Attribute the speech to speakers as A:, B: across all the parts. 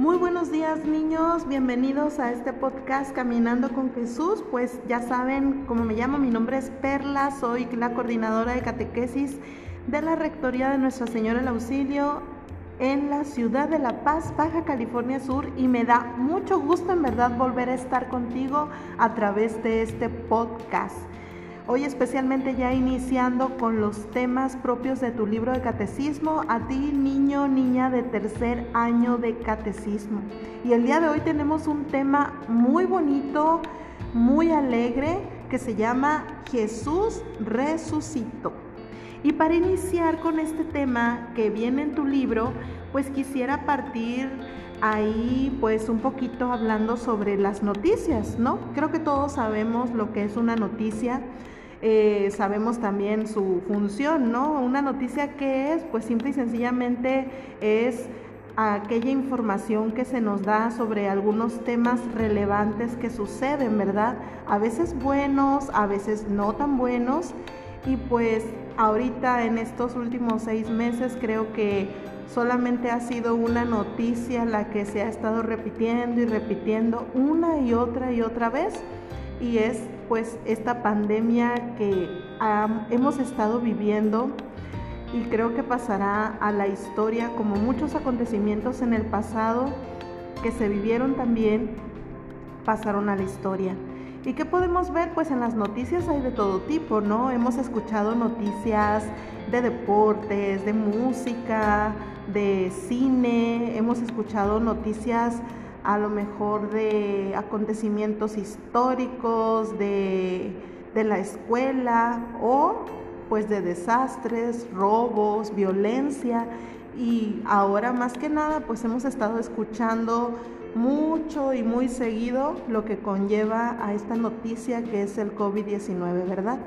A: Muy buenos días niños, bienvenidos a este podcast Caminando con Jesús. Pues ya saben cómo me llamo, mi nombre es Perla, soy la coordinadora de catequesis de la Rectoría de Nuestra Señora el Auxilio en la ciudad de La Paz, Baja California Sur y me da mucho gusto en verdad volver a estar contigo a través de este podcast. Hoy especialmente ya iniciando con los temas propios de tu libro de catecismo, a ti niño, niña de tercer año de catecismo. Y el día de hoy tenemos un tema muy bonito, muy alegre, que se llama Jesús resucitó. Y para iniciar con este tema que viene en tu libro, pues quisiera partir ahí pues un poquito hablando sobre las noticias, ¿no? Creo que todos sabemos lo que es una noticia, eh, sabemos también su función, ¿no? Una noticia que es, pues simple y sencillamente es aquella información que se nos da sobre algunos temas relevantes que suceden, ¿verdad? A veces buenos, a veces no tan buenos. Y pues ahorita en estos últimos seis meses creo que solamente ha sido una noticia la que se ha estado repitiendo y repitiendo una y otra y otra vez y es pues esta pandemia que hemos estado viviendo y creo que pasará a la historia como muchos acontecimientos en el pasado que se vivieron también pasaron a la historia. ¿Y qué podemos ver? Pues en las noticias hay de todo tipo, ¿no? Hemos escuchado noticias de deportes, de música, de cine, hemos escuchado noticias a lo mejor de acontecimientos históricos, de, de la escuela o pues de desastres, robos, violencia y ahora más que nada pues hemos estado escuchando mucho y muy seguido lo que conlleva a esta noticia que es el COVID-19, ¿verdad?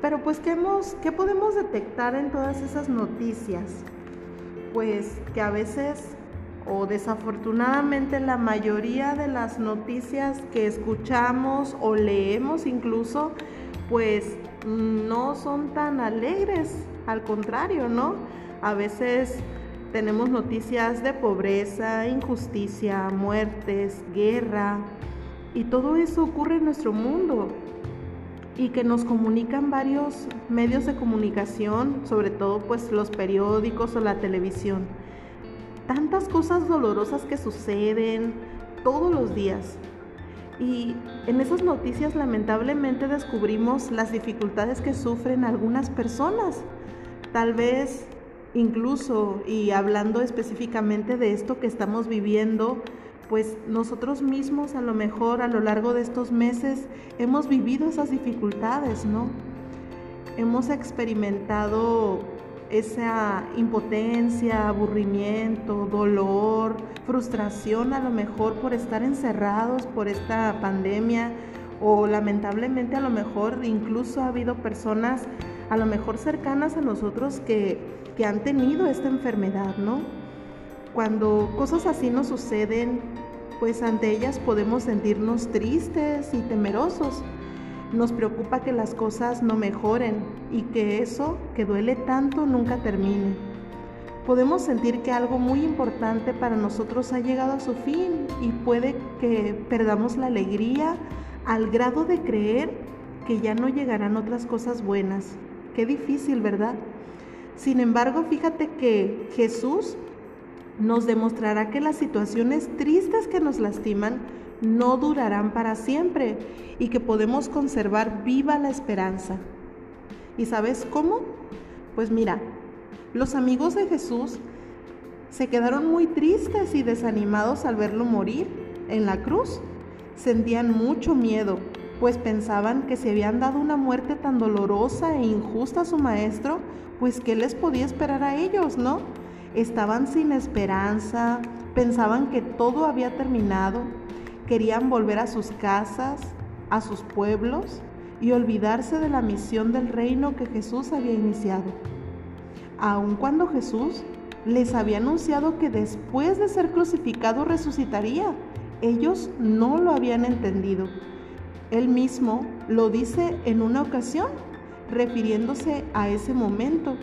A: Pero pues, ¿qué, hemos, ¿qué podemos detectar en todas esas noticias? Pues que a veces o desafortunadamente la mayoría de las noticias que escuchamos o leemos incluso, pues no son tan alegres, al contrario, ¿no? A veces tenemos noticias de pobreza, injusticia, muertes, guerra, y todo eso ocurre en nuestro mundo y que nos comunican varios medios de comunicación, sobre todo pues los periódicos o la televisión. Tantas cosas dolorosas que suceden todos los días. Y en esas noticias lamentablemente descubrimos las dificultades que sufren algunas personas. Tal vez incluso y hablando específicamente de esto que estamos viviendo, pues nosotros mismos a lo mejor a lo largo de estos meses hemos vivido esas dificultades, ¿no? Hemos experimentado esa impotencia, aburrimiento, dolor, frustración a lo mejor por estar encerrados por esta pandemia o lamentablemente a lo mejor incluso ha habido personas a lo mejor cercanas a nosotros que, que han tenido esta enfermedad, ¿no? Cuando cosas así nos suceden, pues ante ellas podemos sentirnos tristes y temerosos. Nos preocupa que las cosas no mejoren y que eso que duele tanto nunca termine. Podemos sentir que algo muy importante para nosotros ha llegado a su fin y puede que perdamos la alegría al grado de creer que ya no llegarán otras cosas buenas. Qué difícil, ¿verdad? Sin embargo, fíjate que Jesús nos demostrará que las situaciones tristes que nos lastiman no durarán para siempre y que podemos conservar viva la esperanza. ¿Y sabes cómo? Pues mira, los amigos de Jesús se quedaron muy tristes y desanimados al verlo morir en la cruz. Sentían mucho miedo pues pensaban que si habían dado una muerte tan dolorosa e injusta a su maestro, pues ¿qué les podía esperar a ellos, no? Estaban sin esperanza, pensaban que todo había terminado, querían volver a sus casas, a sus pueblos y olvidarse de la misión del reino que Jesús había iniciado. Aun cuando Jesús les había anunciado que después de ser crucificado resucitaría, ellos no lo habían entendido él mismo lo dice en una ocasión, refiriéndose a ese momento.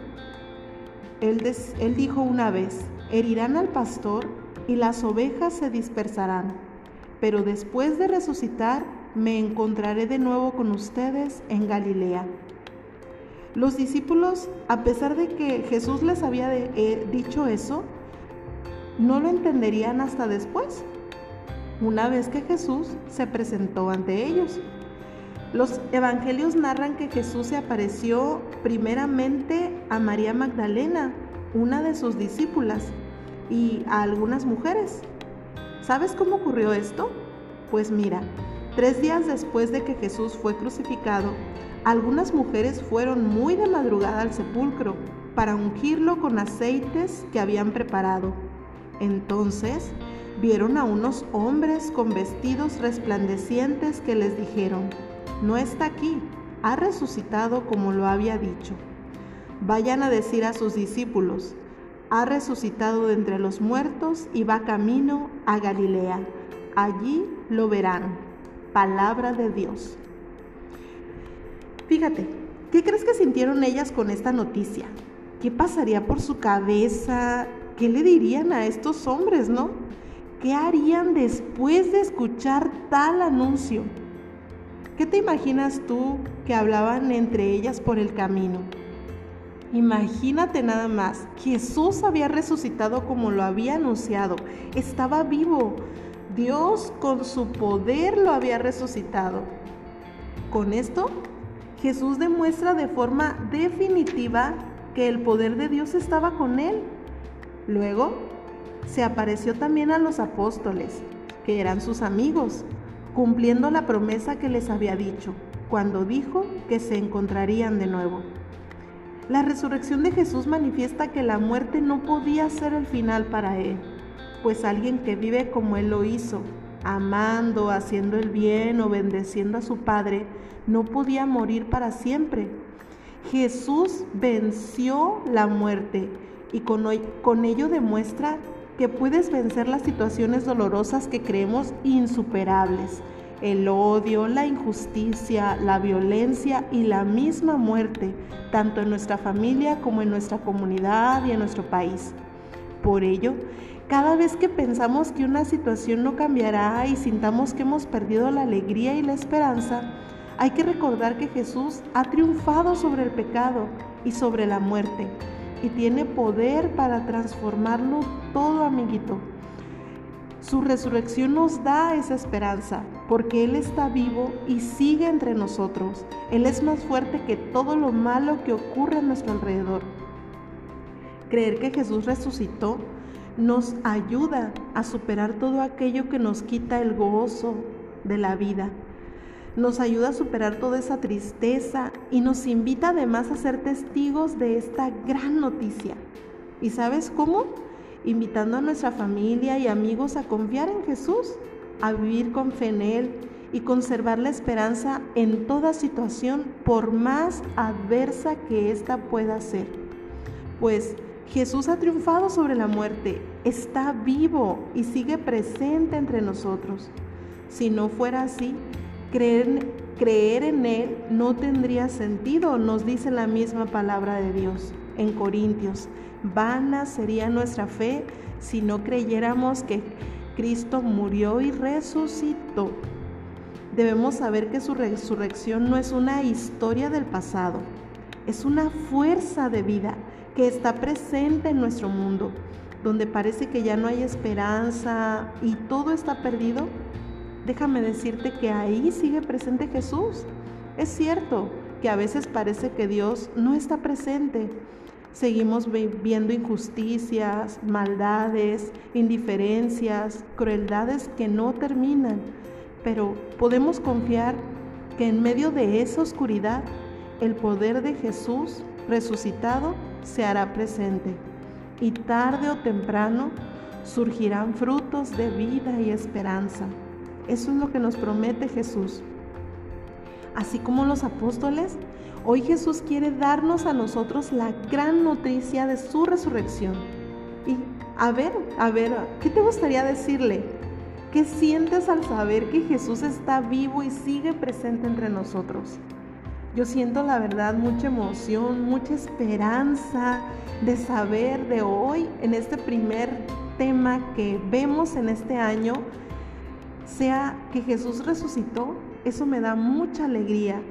A: Él, él dijo una vez, herirán al pastor y las ovejas se dispersarán. Pero después de resucitar, me encontraré de nuevo con ustedes en Galilea. Los discípulos, a pesar de que Jesús les había eh, dicho eso, no lo entenderían hasta después, una vez que Jesús se presentó ante ellos. Los evangelios narran que Jesús se apareció primeramente a María Magdalena, una de sus discípulas, y a algunas mujeres. ¿Sabes cómo ocurrió esto? Pues mira, tres días después de que Jesús fue crucificado, algunas mujeres fueron muy de madrugada al sepulcro para ungirlo con aceites que habían preparado. Entonces vieron a unos hombres con vestidos resplandecientes que les dijeron, no está aquí, ha resucitado como lo había dicho. Vayan a decir a sus discípulos, ha resucitado de entre los muertos y va camino a Galilea. Allí lo verán. Palabra de Dios. Fíjate, ¿qué crees que sintieron ellas con esta noticia? ¿Qué pasaría por su cabeza? ¿Qué le dirían a estos hombres, no? ¿Qué harían después de escuchar tal anuncio? ¿Qué te imaginas tú que hablaban entre ellas por el camino? Imagínate nada más, Jesús había resucitado como lo había anunciado, estaba vivo, Dios con su poder lo había resucitado. Con esto, Jesús demuestra de forma definitiva que el poder de Dios estaba con él. Luego, se apareció también a los apóstoles, que eran sus amigos, cumpliendo la promesa que les había dicho, cuando dijo que se encontrarían de nuevo. La resurrección de Jesús manifiesta que la muerte no podía ser el final para Él, pues alguien que vive como Él lo hizo, amando, haciendo el bien o bendeciendo a su Padre, no podía morir para siempre. Jesús venció la muerte y con, con ello demuestra que puedes vencer las situaciones dolorosas que creemos insuperables, el odio, la injusticia, la violencia y la misma muerte, tanto en nuestra familia como en nuestra comunidad y en nuestro país. Por ello, cada vez que pensamos que una situación no cambiará y sintamos que hemos perdido la alegría y la esperanza, hay que recordar que Jesús ha triunfado sobre el pecado y sobre la muerte y tiene poder para transformarlo todo, amiguito. Su resurrección nos da esa esperanza, porque Él está vivo y sigue entre nosotros. Él es más fuerte que todo lo malo que ocurre a nuestro alrededor. Creer que Jesús resucitó nos ayuda a superar todo aquello que nos quita el gozo de la vida nos ayuda a superar toda esa tristeza y nos invita además a ser testigos de esta gran noticia. ¿Y sabes cómo? Invitando a nuestra familia y amigos a confiar en Jesús, a vivir con fe en Él y conservar la esperanza en toda situación, por más adversa que ésta pueda ser. Pues Jesús ha triunfado sobre la muerte, está vivo y sigue presente entre nosotros. Si no fuera así, Creer, creer en Él no tendría sentido, nos dice la misma palabra de Dios en Corintios. Vana sería nuestra fe si no creyéramos que Cristo murió y resucitó. Debemos saber que su resurrección no es una historia del pasado, es una fuerza de vida que está presente en nuestro mundo, donde parece que ya no hay esperanza y todo está perdido déjame decirte que ahí sigue presente Jesús. Es cierto que a veces parece que Dios no está presente. Seguimos viendo injusticias, maldades, indiferencias, crueldades que no terminan, pero podemos confiar que en medio de esa oscuridad el poder de Jesús resucitado se hará presente y tarde o temprano surgirán frutos de vida y esperanza. Eso es lo que nos promete Jesús. Así como los apóstoles, hoy Jesús quiere darnos a nosotros la gran noticia de su resurrección. Y a ver, a ver, ¿qué te gustaría decirle? ¿Qué sientes al saber que Jesús está vivo y sigue presente entre nosotros? Yo siento la verdad mucha emoción, mucha esperanza de saber de hoy, en este primer tema que vemos en este año sea que Jesús resucitó, eso me da mucha alegría,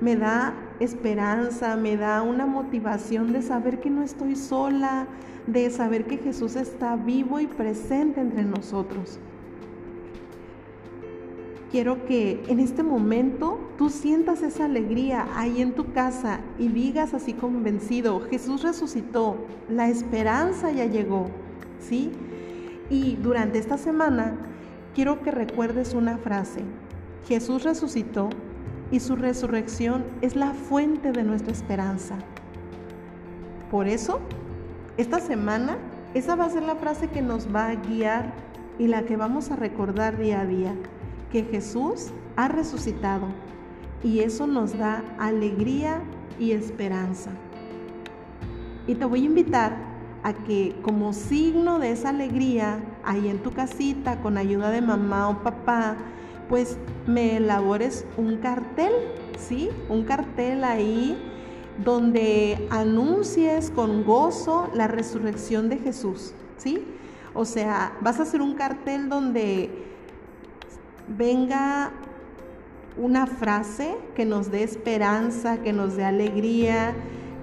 A: me da esperanza, me da una motivación de saber que no estoy sola, de saber que Jesús está vivo y presente entre nosotros. Quiero que en este momento tú sientas esa alegría ahí en tu casa y digas así convencido, Jesús resucitó, la esperanza ya llegó, ¿sí? Y durante esta semana quiero que recuerdes una frase, Jesús resucitó y su resurrección es la fuente de nuestra esperanza. Por eso, esta semana, esa va a ser la frase que nos va a guiar y la que vamos a recordar día a día que Jesús ha resucitado y eso nos da alegría y esperanza. Y te voy a invitar a que como signo de esa alegría, ahí en tu casita, con ayuda de mamá o papá, pues me elabores un cartel, ¿sí? Un cartel ahí donde anuncies con gozo la resurrección de Jesús, ¿sí? O sea, vas a hacer un cartel donde venga una frase que nos dé esperanza, que nos dé alegría,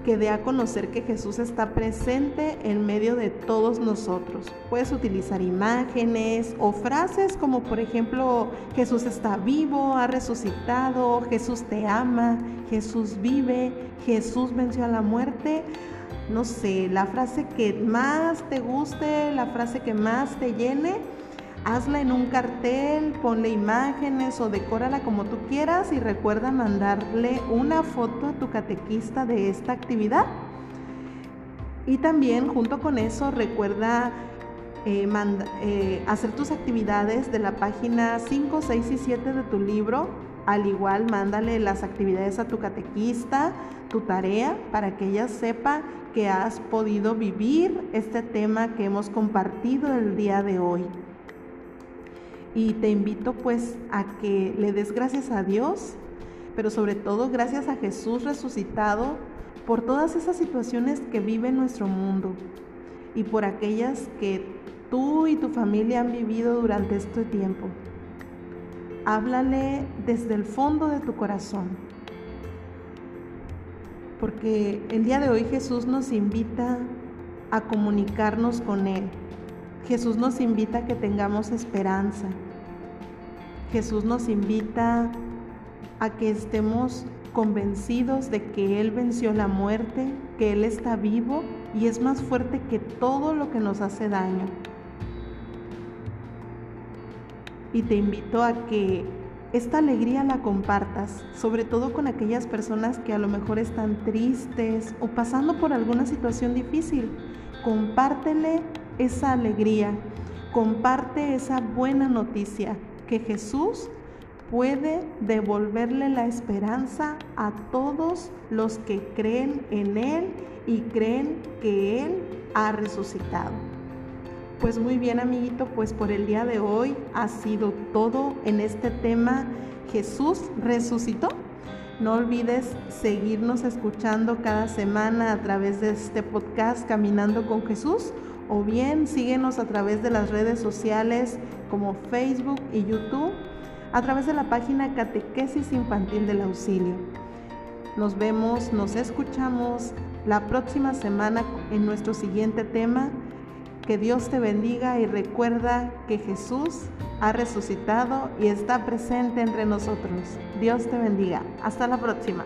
A: que dé a conocer que Jesús está presente en medio de todos nosotros. Puedes utilizar imágenes o frases como por ejemplo Jesús está vivo, ha resucitado, Jesús te ama, Jesús vive, Jesús venció a la muerte. No sé, la frase que más te guste, la frase que más te llene hazla en un cartel, ponle imágenes o decórala como tú quieras y recuerda mandarle una foto a tu catequista de esta actividad. Y también junto con eso recuerda eh, eh, hacer tus actividades de la página 5, 6 y 7 de tu libro. Al igual, mándale las actividades a tu catequista, tu tarea, para que ella sepa que has podido vivir este tema que hemos compartido el día de hoy y te invito pues a que le des gracias a Dios, pero sobre todo gracias a Jesús resucitado por todas esas situaciones que vive nuestro mundo y por aquellas que tú y tu familia han vivido durante este tiempo. Háblale desde el fondo de tu corazón, porque el día de hoy Jesús nos invita a comunicarnos con Él. Jesús nos invita a que tengamos esperanza, Jesús nos invita a que estemos convencidos de que Él venció la muerte, que Él está vivo y es más fuerte que todo lo que nos hace daño. Y te invito a que esta alegría la compartas, sobre todo con aquellas personas que a lo mejor están tristes o pasando por alguna situación difícil. Compártele esa alegría, comparte esa buena noticia que Jesús puede devolverle la esperanza a todos los que creen en Él y creen que Él ha resucitado. Pues muy bien amiguito, pues por el día de hoy ha sido todo en este tema Jesús resucitó. No olvides seguirnos escuchando cada semana a través de este podcast Caminando con Jesús o bien síguenos a través de las redes sociales como Facebook y YouTube, a través de la página Catequesis Infantil del Auxilio. Nos vemos, nos escuchamos la próxima semana en nuestro siguiente tema. Que Dios te bendiga y recuerda que Jesús ha resucitado y está presente entre nosotros. Dios te bendiga. Hasta la próxima.